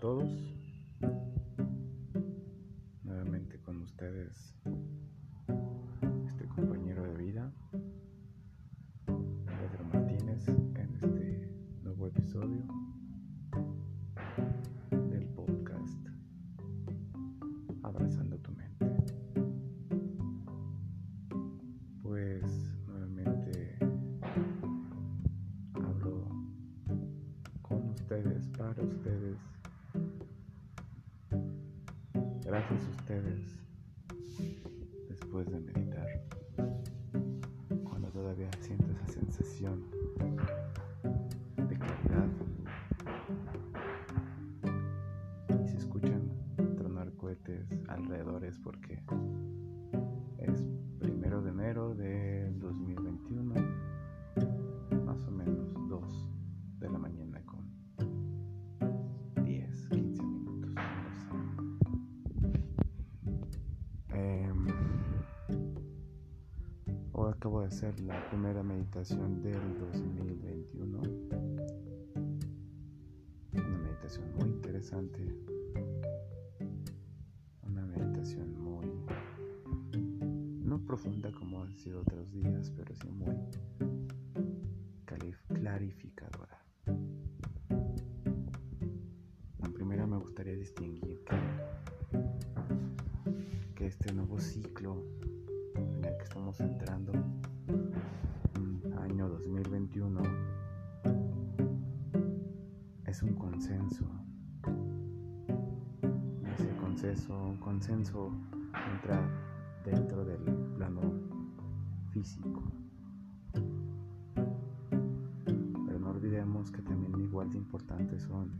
todos. Nuevamente con ustedes, Después de meditar. Cuando todavía siento esa sensación de claridad. Y si escuchan tronar cohetes alrededor es porque es primero de enero del la primera meditación del 2021. Una meditación muy interesante. Una meditación muy... No profunda como han sido otros días, pero sí muy consenso, consenso entra dentro del plano físico. Pero no olvidemos que también igual de importantes son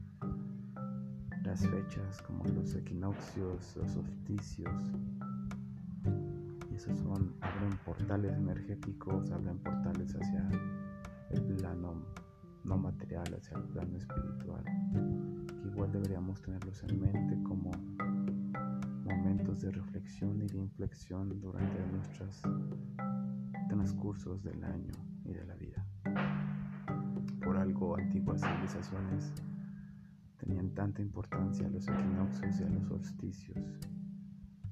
las fechas como los equinoccios, los solsticios. Y esos son, abren portales energéticos, abren portales hacia el plano no material, hacia el plano espiritual. Que igual deberíamos tenerlos en mente como de reflexión y de inflexión durante nuestros transcursos del año y de la vida. Por algo antiguas civilizaciones tenían tanta importancia a los equinoccios y a los solsticios,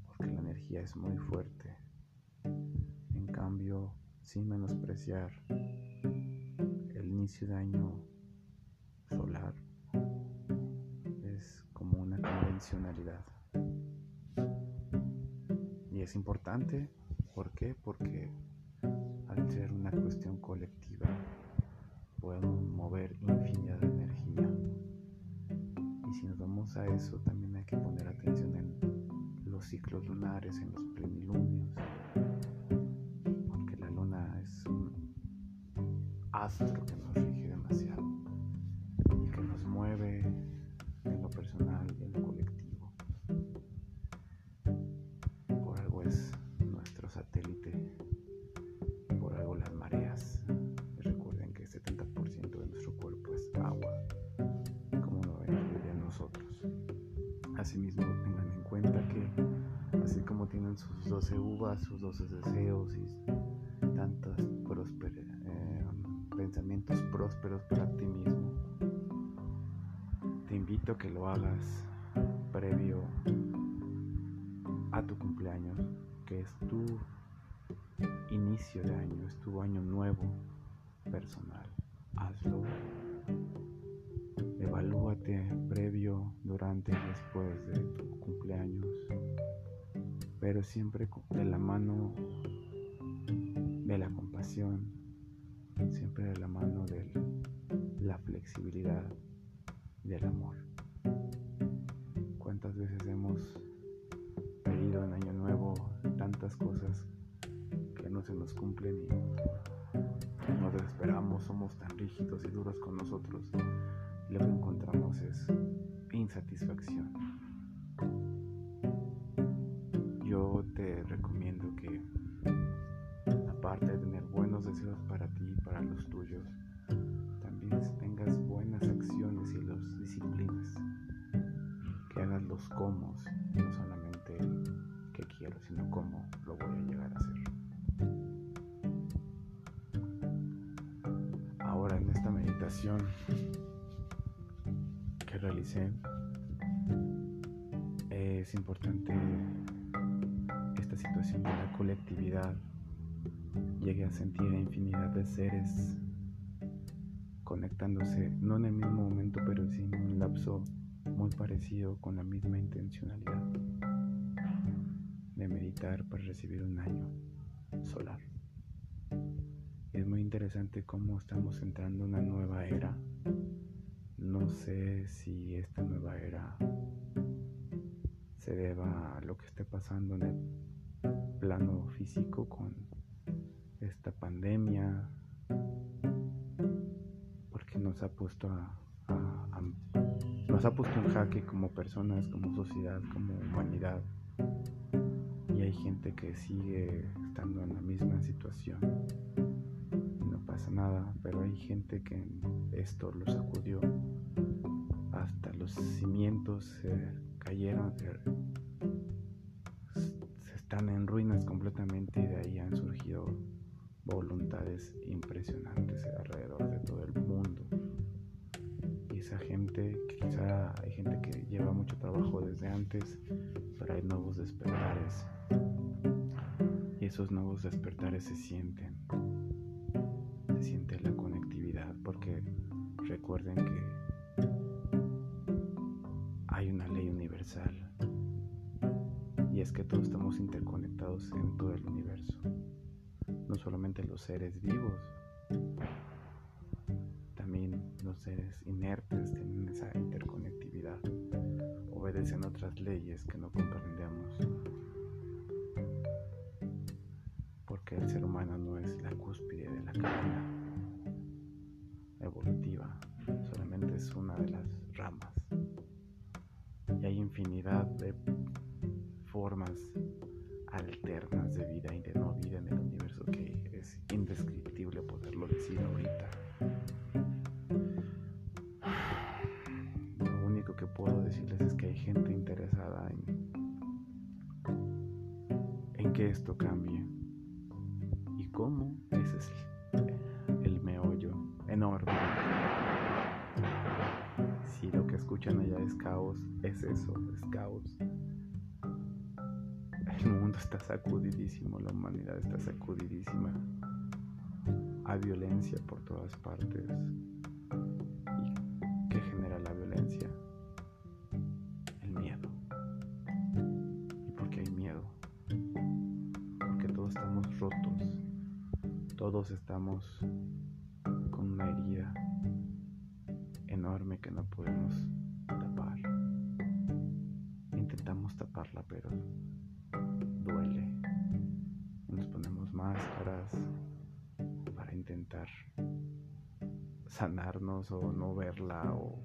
porque la energía es muy fuerte. En cambio, sin menospreciar el inicio de año solar, es como una convencionalidad. Y es importante, ¿por qué? Porque al ser una cuestión colectiva, podemos mover infinidad de energía. Y si nos vamos a eso, también hay que poner atención en los ciclos lunares, en los plenilunios, porque la luna es un astro que nos prósperos para ti mismo, te invito a que lo hagas previo a tu cumpleaños, que es tu inicio de año, es tu año nuevo personal. Hazlo. Evalúate previo, durante y después de tu cumpleaños, pero siempre de la mano de la compasión, siempre de la mano de la flexibilidad del amor. ¿Cuántas veces hemos pedido en Año Nuevo tantas cosas que no se nos cumplen y nos desesperamos, somos tan rígidos y duros con nosotros? lo que encontramos es insatisfacción. Que es importante esta situación de la colectividad. Llegué a sentir a infinidad de seres conectándose, no en el mismo momento, pero sí en un lapso muy parecido con la misma intencionalidad de meditar para recibir un año solar. Es muy interesante cómo estamos entrando en una nueva era. No sé si esta nueva era se deba a lo que esté pasando en el plano físico con esta pandemia, porque nos ha puesto a, nos ha puesto en jaque como personas, como sociedad, como humanidad. Y hay gente que sigue estando en la misma situación nada, pero hay gente que esto lo sacudió. Hasta los cimientos se cayeron, se, están en ruinas completamente y de ahí han surgido voluntades impresionantes alrededor de todo el mundo. Y esa gente, quizá hay gente que lleva mucho trabajo desde antes, pero hay nuevos despertares. Y esos nuevos despertares se sienten recuerden que hay una ley universal y es que todos estamos interconectados en todo el universo. No solamente los seres vivos, también los seres inertes tienen esa interconectividad, obedecen otras leyes que no comprendemos. Porque el ser humano no es la cúspide de la cadena Si lo que escuchan allá es caos, es eso, es caos. El mundo está sacudidísimo, la humanidad está sacudidísima. Hay violencia por todas partes. ¿Y qué genera la violencia? El miedo. ¿Y por qué hay miedo? Porque todos estamos rotos. Todos estamos herida enorme que no podemos tapar. Intentamos taparla, pero duele. Nos ponemos máscaras para intentar sanarnos o no verla o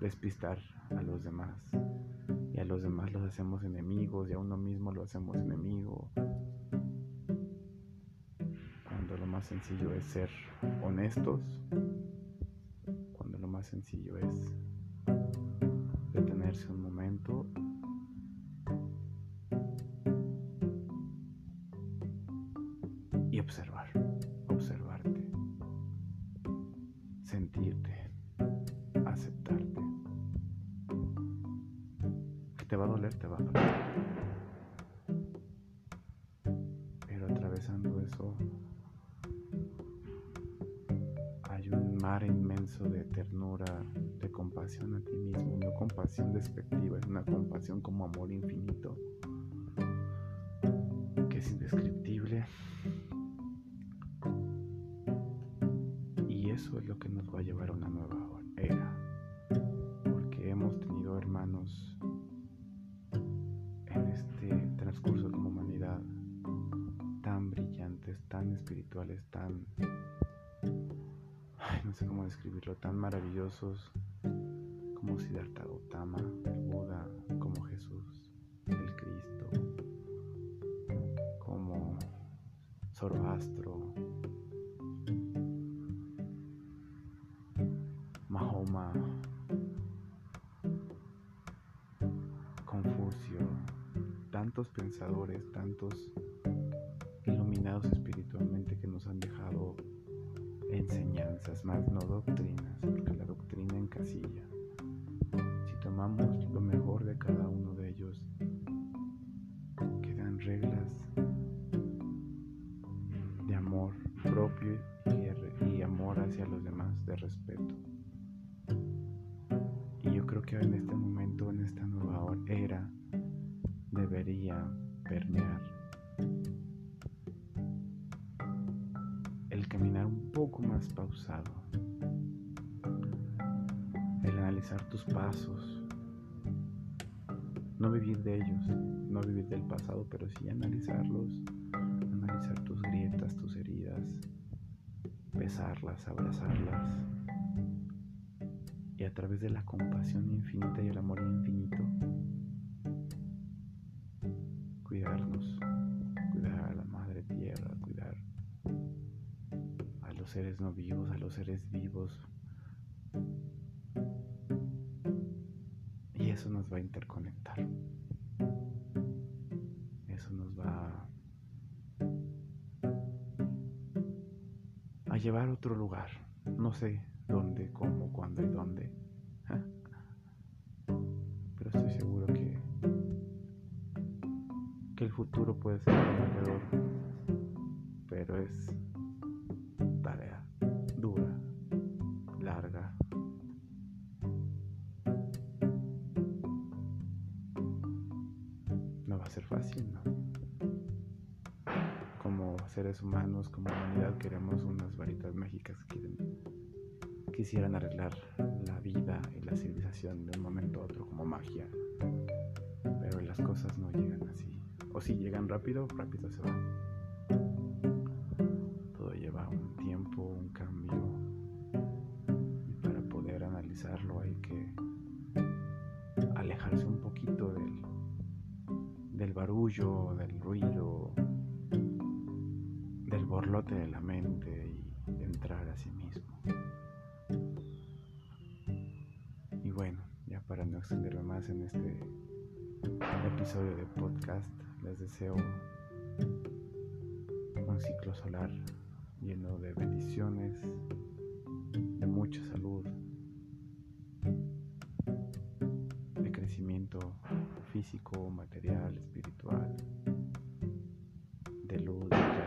despistar a los demás. Y a los demás los hacemos enemigos y a uno mismo lo hacemos enemigo sencillo es ser honestos, cuando lo más sencillo es detenerse un momento compasión despectiva, es una compasión como amor infinito, que es indescriptible. Y eso es lo que nos va a llevar a una nueva era, porque hemos tenido hermanos en este transcurso como humanidad tan brillantes, tan espirituales, tan no sé cómo describirlo, tan maravillosos como Siddhartha Gautama, el Buda, como Jesús, el Cristo, como Zoroastro, Mahoma, Confucio, tantos pensadores, tantos iluminados espiritualmente que nos han dejado enseñanzas, más no en este momento, en esta nueva era, debería permear. El caminar un poco más pausado, el analizar tus pasos, no vivir de ellos, no vivir del pasado, pero sí analizarlos, analizar tus grietas, tus heridas, besarlas, abrazarlas. Y a través de la compasión infinita y el amor infinito, cuidarnos, cuidar a la madre tierra, cuidar a los seres no vivos, a los seres vivos. Y eso nos va a interconectar. Eso nos va a llevar a otro lugar. No sé dónde, cómo, cuándo y dónde. Pero estoy seguro que, que el futuro puede ser prometedor. Pero es tarea dura, larga. No va a ser fácil, ¿no? Como seres humanos, como humanidad, queremos unas varitas mágicas que quisieran arreglar la vida y la civilización de un momento a otro como magia. Pero las cosas no llegan así. O si llegan rápido, rápido se van. Todo lleva un tiempo, un cambio. Y para poder analizarlo hay que alejarse un poquito del, del barullo, del ruido, del borlote de la mente y entrar a sí mismo. Y bueno, ya para no extenderme más en este episodio de podcast, les deseo un ciclo solar lleno de bendiciones, de mucha salud, de crecimiento físico, material, espiritual, de luz, de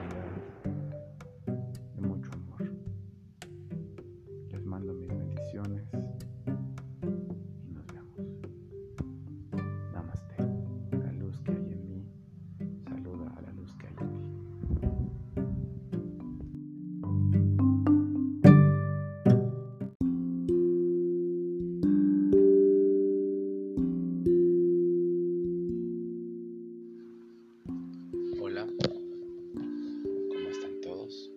Hola, ¿cómo están todos?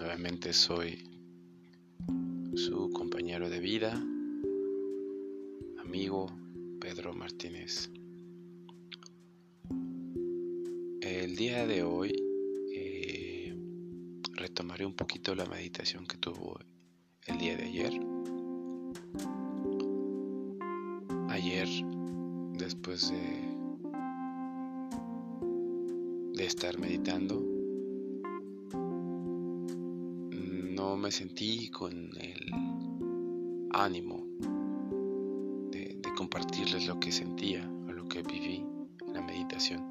Nuevamente soy su compañero de vida, amigo Pedro Martínez. El día de hoy eh, retomaré un poquito la meditación que tuvo el día de ayer. Ayer, después de estar meditando, no me sentí con el ánimo de, compartirles lo que sentía o lo que viví en la meditación.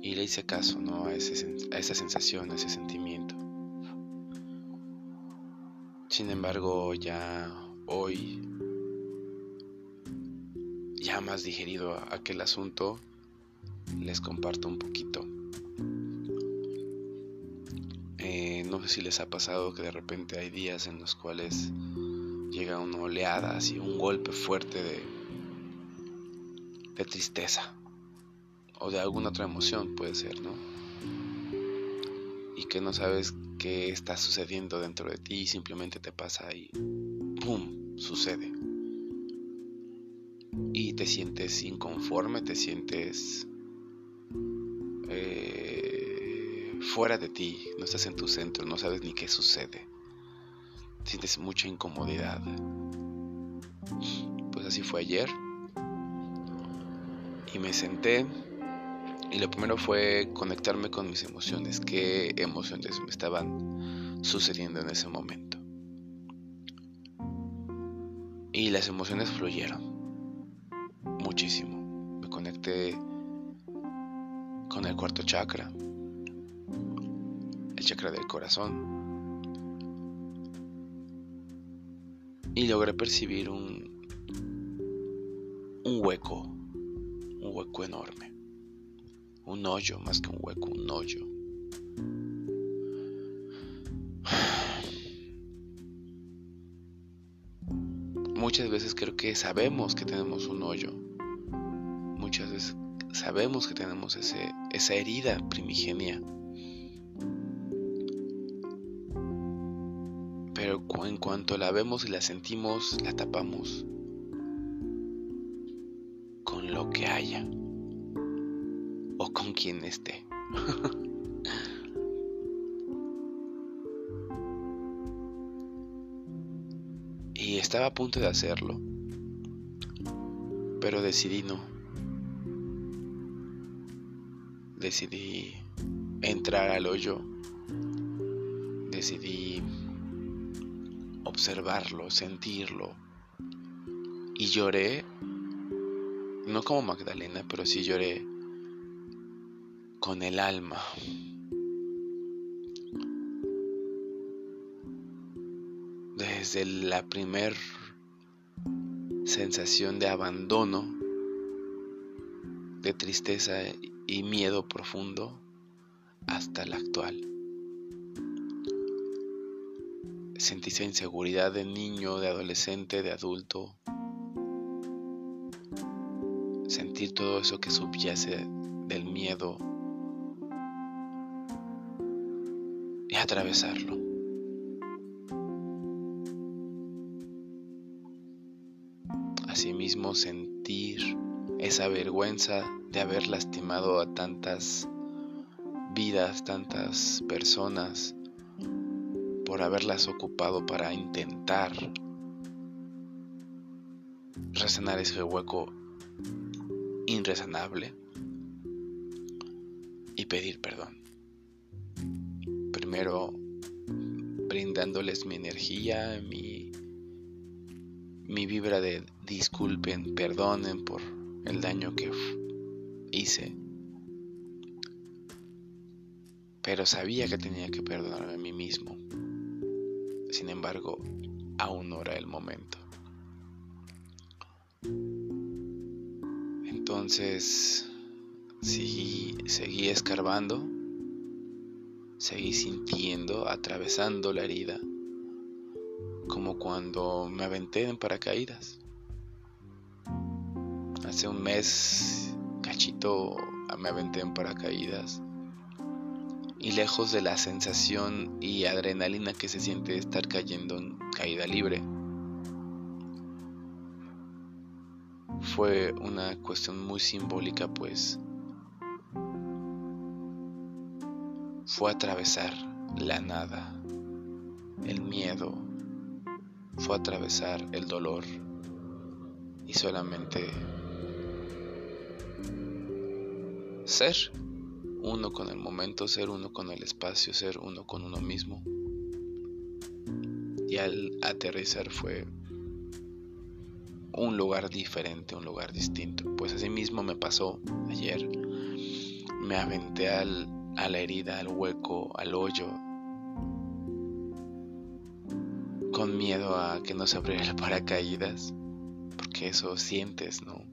Y le hice caso ¿no? a, ese, a esa sensación, a ese sentimiento. Sin embargo, ya hoy, ya más digerido aquel asunto, les comparto un poquito. Eh, no sé si les ha pasado que de repente hay días en los cuales llega una oleada, así un golpe fuerte de, tristeza o de alguna otra emoción puede ser, ¿no? Y que no sabes qué está sucediendo dentro de ti y simplemente te pasa y ¡pum! sucede. Y te sientes inconforme, te sientes fuera de ti, no estás en tu centro, no sabes ni qué sucede. Sientes mucha incomodidad. Pues así fue ayer. Y me senté y lo primero fue conectarme con mis emociones, qué emociones me estaban sucediendo en ese momento. Y las emociones fluyeron muchísimo. Me conecté con el cuarto chakra, chakra del corazón. Y logré percibir un, un hueco, un hueco enorme, un hoyo más que un hueco, un hoyo. Muchas veces creo que sabemos que tenemos un hoyo. Muchas veces sabemos que tenemos ese, esa herida primigenia. Cuanto la vemos y la sentimos, la tapamos con lo que haya o con quien esté. y estaba a punto de hacerlo, pero decidí no. decidí entrar al hoyo, decidí observarlo, sentirlo y lloré, no como Magdalena, pero sí lloré con el alma. Desde la primer sensación de abandono, de tristeza y miedo profundo hasta la actual. Sentí esa inseguridad de niño, de adolescente, de adulto. Sentir todo eso que subyace del miedo y atravesarlo. Asimismo sentir esa vergüenza de haber lastimado a tantas vidas, tantas personas, por haberlas ocupado para intentar resanar ese hueco irresanable y pedir perdón. Primero brindándoles mi energía, mi, mi vibra de disculpen, perdonen por el daño que hice. Pero sabía que tenía que perdonarme a mí mismo. Sin embargo, aún no era el momento. Entonces, seguí, seguí escarbando, seguí sintiendo, atravesando la herida, como cuando me aventé en paracaídas. Hace un mes, cachito, me aventé en paracaídas. Y lejos de la sensación y adrenalina que se siente estar cayendo en caída libre, fue una cuestión muy simbólica, pues. Fue atravesar la nada, el miedo, fue atravesar el dolor y solamente ser uno con el momento, ser uno con el espacio, ser uno con uno mismo. Y al aterrizar fue un lugar diferente, un lugar distinto. Pues así mismo me pasó ayer. Me aventé al, a la herida, al hueco, al hoyo, con miedo a que no se abriera el paracaídas, porque eso sientes, ¿no?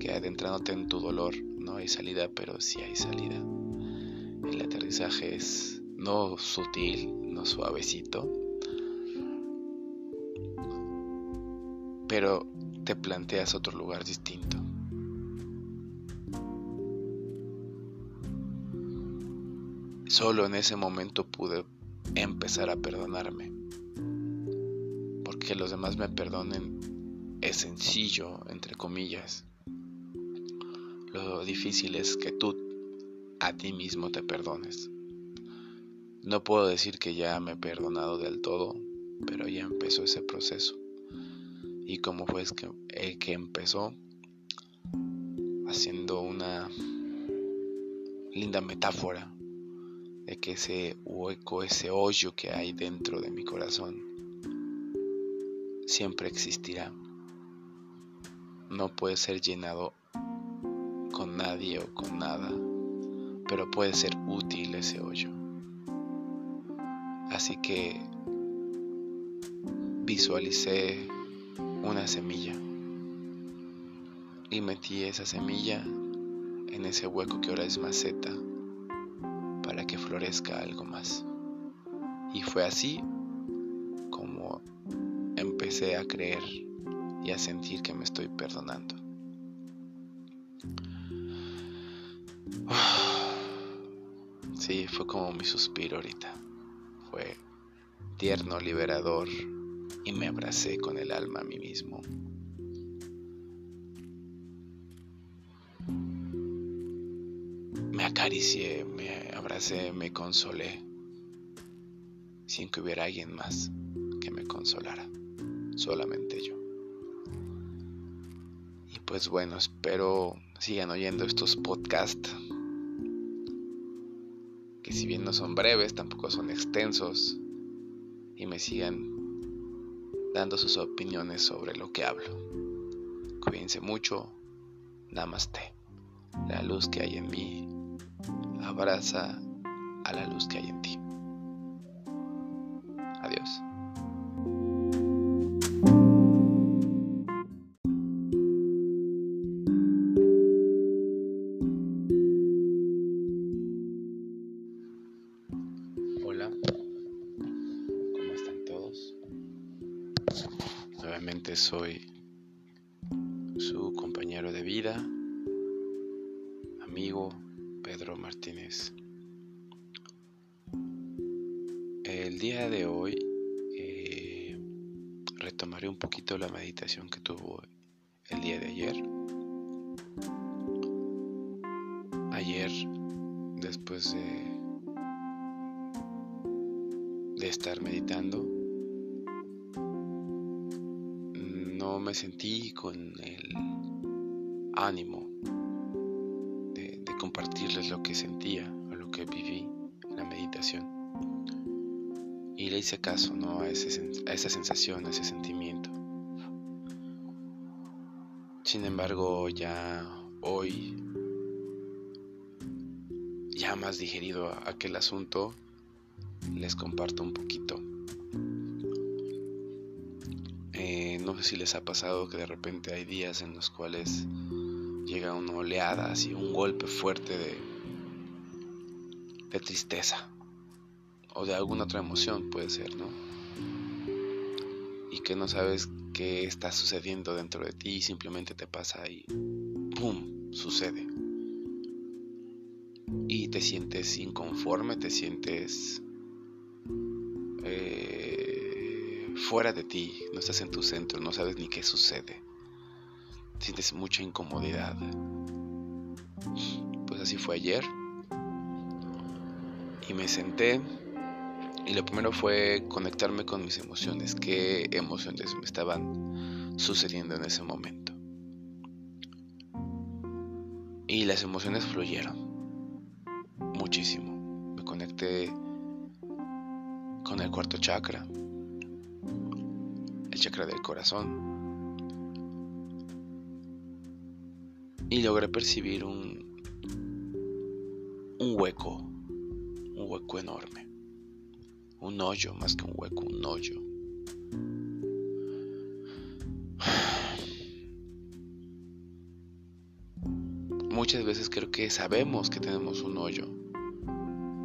Que adentrándote en tu dolor no hay salida, pero sí hay salida. El aterrizaje es no sutil, no suavecito, pero te planteas otro lugar distinto. Solo en ese momento pude empezar a perdonarme. Porque los demás me perdonen es sencillo, entre comillas. Difícil es que tú a ti mismo te perdones. No puedo decir que ya me he perdonado del todo, pero ya empezó ese proceso. Y como fue que, el que empezó haciendo una linda metáfora de que ese hueco, ese hoyo que hay dentro de mi corazón, siempre existirá. No puede ser llenado con nadie o con nada, pero puede ser útil ese hoyo. Así que visualicé una semilla y metí esa semilla en ese hueco que ahora es maceta para que florezca algo más. Y fue así como empecé a creer y a sentir que me estoy perdonando. Sí, fue como mi suspiro ahorita. Fue tierno, liberador y me abracé con el alma a mí mismo. Me acaricié, me abracé, me consolé, sin que hubiera alguien más que me consolara, solamente yo. Y pues bueno, espero sigan oyendo estos podcasts, si bien no son breves, tampoco son extensos, y me sigan dando sus opiniones sobre lo que hablo. Cuídense mucho. Namaste. La luz que hay en mí abraza a la luz que hay en ti. Adiós. Nuevamente soy su compañero de vida, amigo Pedro Martínez. El día de hoy eh, retomaré un poquito la meditación que tuvo el día de ayer. Ayer, después de, de estar meditando, sentí con el ánimo de, de, compartirles lo que sentía o lo que viví en la meditación. Y le hice caso ¿no? a, ese, a esa sensación, a ese sentimiento. Sin embargo, ya hoy, ya más digerido aquel asunto, les comparto un poquito. Eh, no sé si les ha pasado que de repente hay días en los cuales llega una oleada, así un golpe fuerte de, tristeza o de alguna otra emoción puede ser, ¿no? Y que no sabes qué está sucediendo dentro de ti y simplemente te pasa y ¡pum! sucede. Y te sientes inconforme, te sientes fuera de ti, no estás en tu centro, no sabes ni qué sucede. Sientes mucha incomodidad. Pues así fue ayer. Y me senté y lo primero fue conectarme con mis emociones, qué emociones me estaban sucediendo en ese momento. Y las emociones fluyeron muchísimo. Me conecté con el cuarto chakra, chakra del corazón. Y logré percibir un, un hueco, un hueco enorme un hoyo más que un hueco, un hoyo. Muchas veces creo que sabemos que tenemos un hoyo.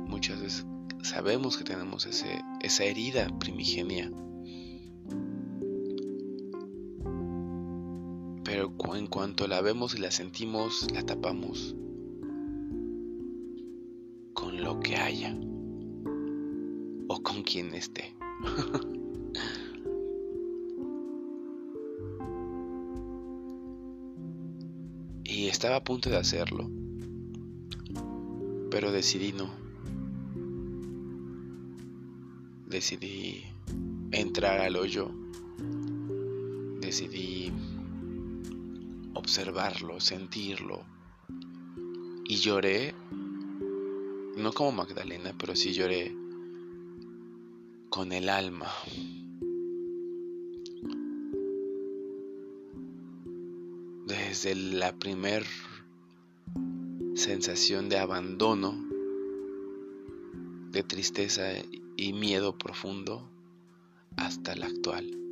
Muchas veces sabemos que tenemos ese, esa herida primigenia. En cuanto la vemos y la sentimos, la tapamos con lo que haya o con quien esté. y estaba a punto de hacerlo, pero decidí no. Decidí entrar al hoyo. Decidí observarlo, sentirlo. Y lloré, no como Magdalena, pero sí lloré con el alma. Desde la primer sensación de abandono, de tristeza y miedo profundo hasta la actual.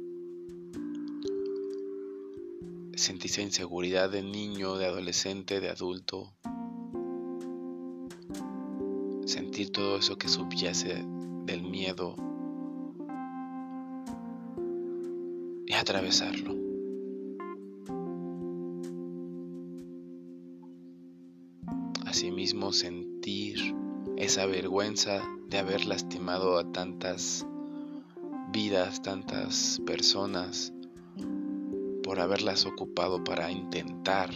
Sentí esa inseguridad de niño, de adolescente, de adulto. Sentir todo eso que subyace del miedo y atravesarlo. Asimismo sentir esa vergüenza de haber lastimado a tantas vidas, tantas personas, por haberlas ocupado para intentar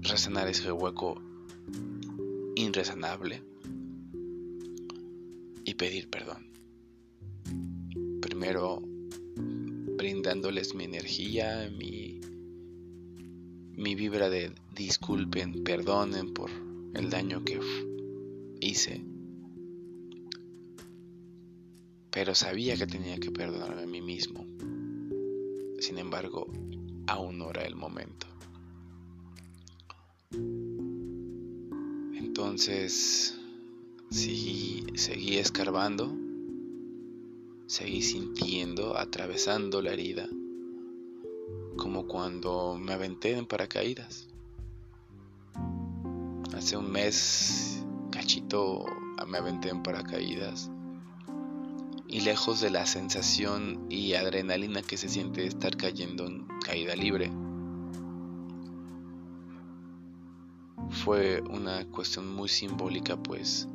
resanar ese hueco irresanable y pedir perdón. Primero brindándoles mi energía, mi, mi vibra de disculpen, perdonen por el daño que hice. Pero sabía que tenía que perdonarme a mí mismo. Sin embargo, aún no era el momento. Entonces, seguí, seguí escarbando, seguí sintiendo, atravesando la herida, como cuando me aventé en paracaídas. Hace un mes, cachito, me aventé en paracaídas y lejos de la sensación y adrenalina que se siente estar cayendo en caída libre. Fue una cuestión muy simbólica pues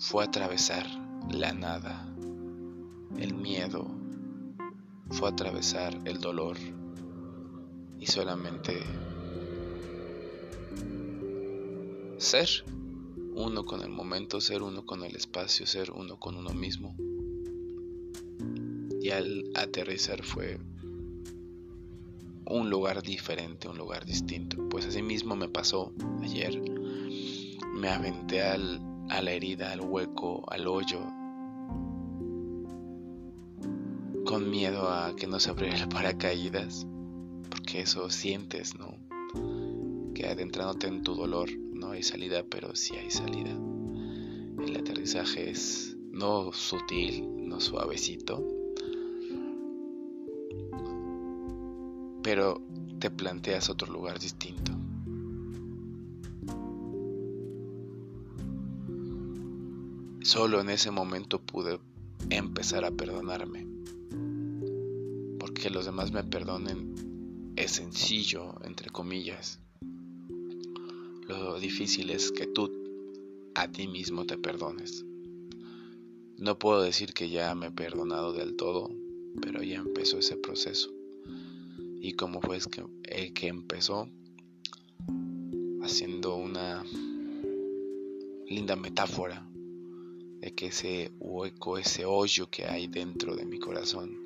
fue atravesar la nada, el miedo, fue atravesar el dolor y solamente ser uno con el momento, ser uno con el espacio, ser uno con uno mismo. Y al aterrizar fue un lugar diferente, un lugar distinto. Pues así mismo me pasó ayer. Me aventé al, a la herida, al hueco, al hoyo, con miedo a que no se abriera el paracaídas, porque eso sientes, ¿no? Que adentrándote en tu dolor no hay salida, pero sí hay salida. El aterrizaje es no sutil, no suavecito, pero te planteas otro lugar distinto. Solo en ese momento pude empezar a perdonarme. Porque los demás me perdonen es sencillo, entre comillas. Difícil es que tú a ti mismo te perdones. No puedo decir que ya me he perdonado del todo, pero ya empezó ese proceso. Y como fue que, el que empezó haciendo una linda metáfora de que ese hueco, ese hoyo que hay dentro de mi corazón,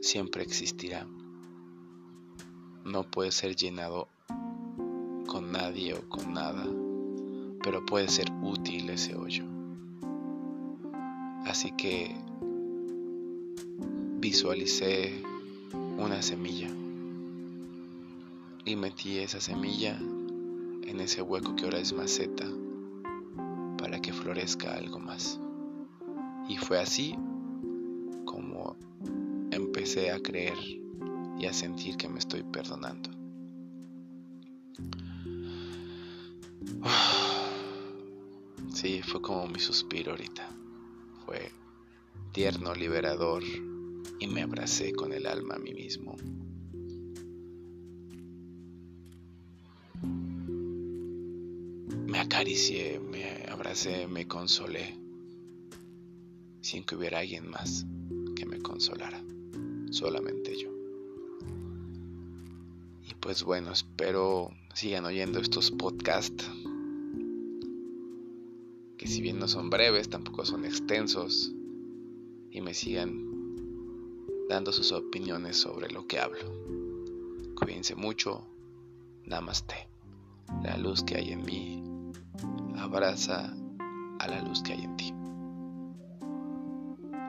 siempre existirá. No puede ser llenado con nadie o con nada, pero puede ser útil ese hoyo. Así que visualicé una semilla y metí esa semilla en ese hueco que ahora es maceta para que florezca algo más. Y fue así como empecé a creer y a sentir que me estoy perdonando. Sí, fue como mi suspiro ahorita. Fue tierno, liberador y me abracé con el alma a mí mismo. Me acaricié, me abracé, me consolé, sin que hubiera alguien más que me consolara, solamente yo. Y pues bueno, espero sigan oyendo estos podcasts que si bien no son breves, tampoco son extensos, y me sigan dando sus opiniones sobre lo que hablo. Cuídense mucho, namaste. La luz que hay en mí abraza a la luz que hay en ti.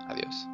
Adiós.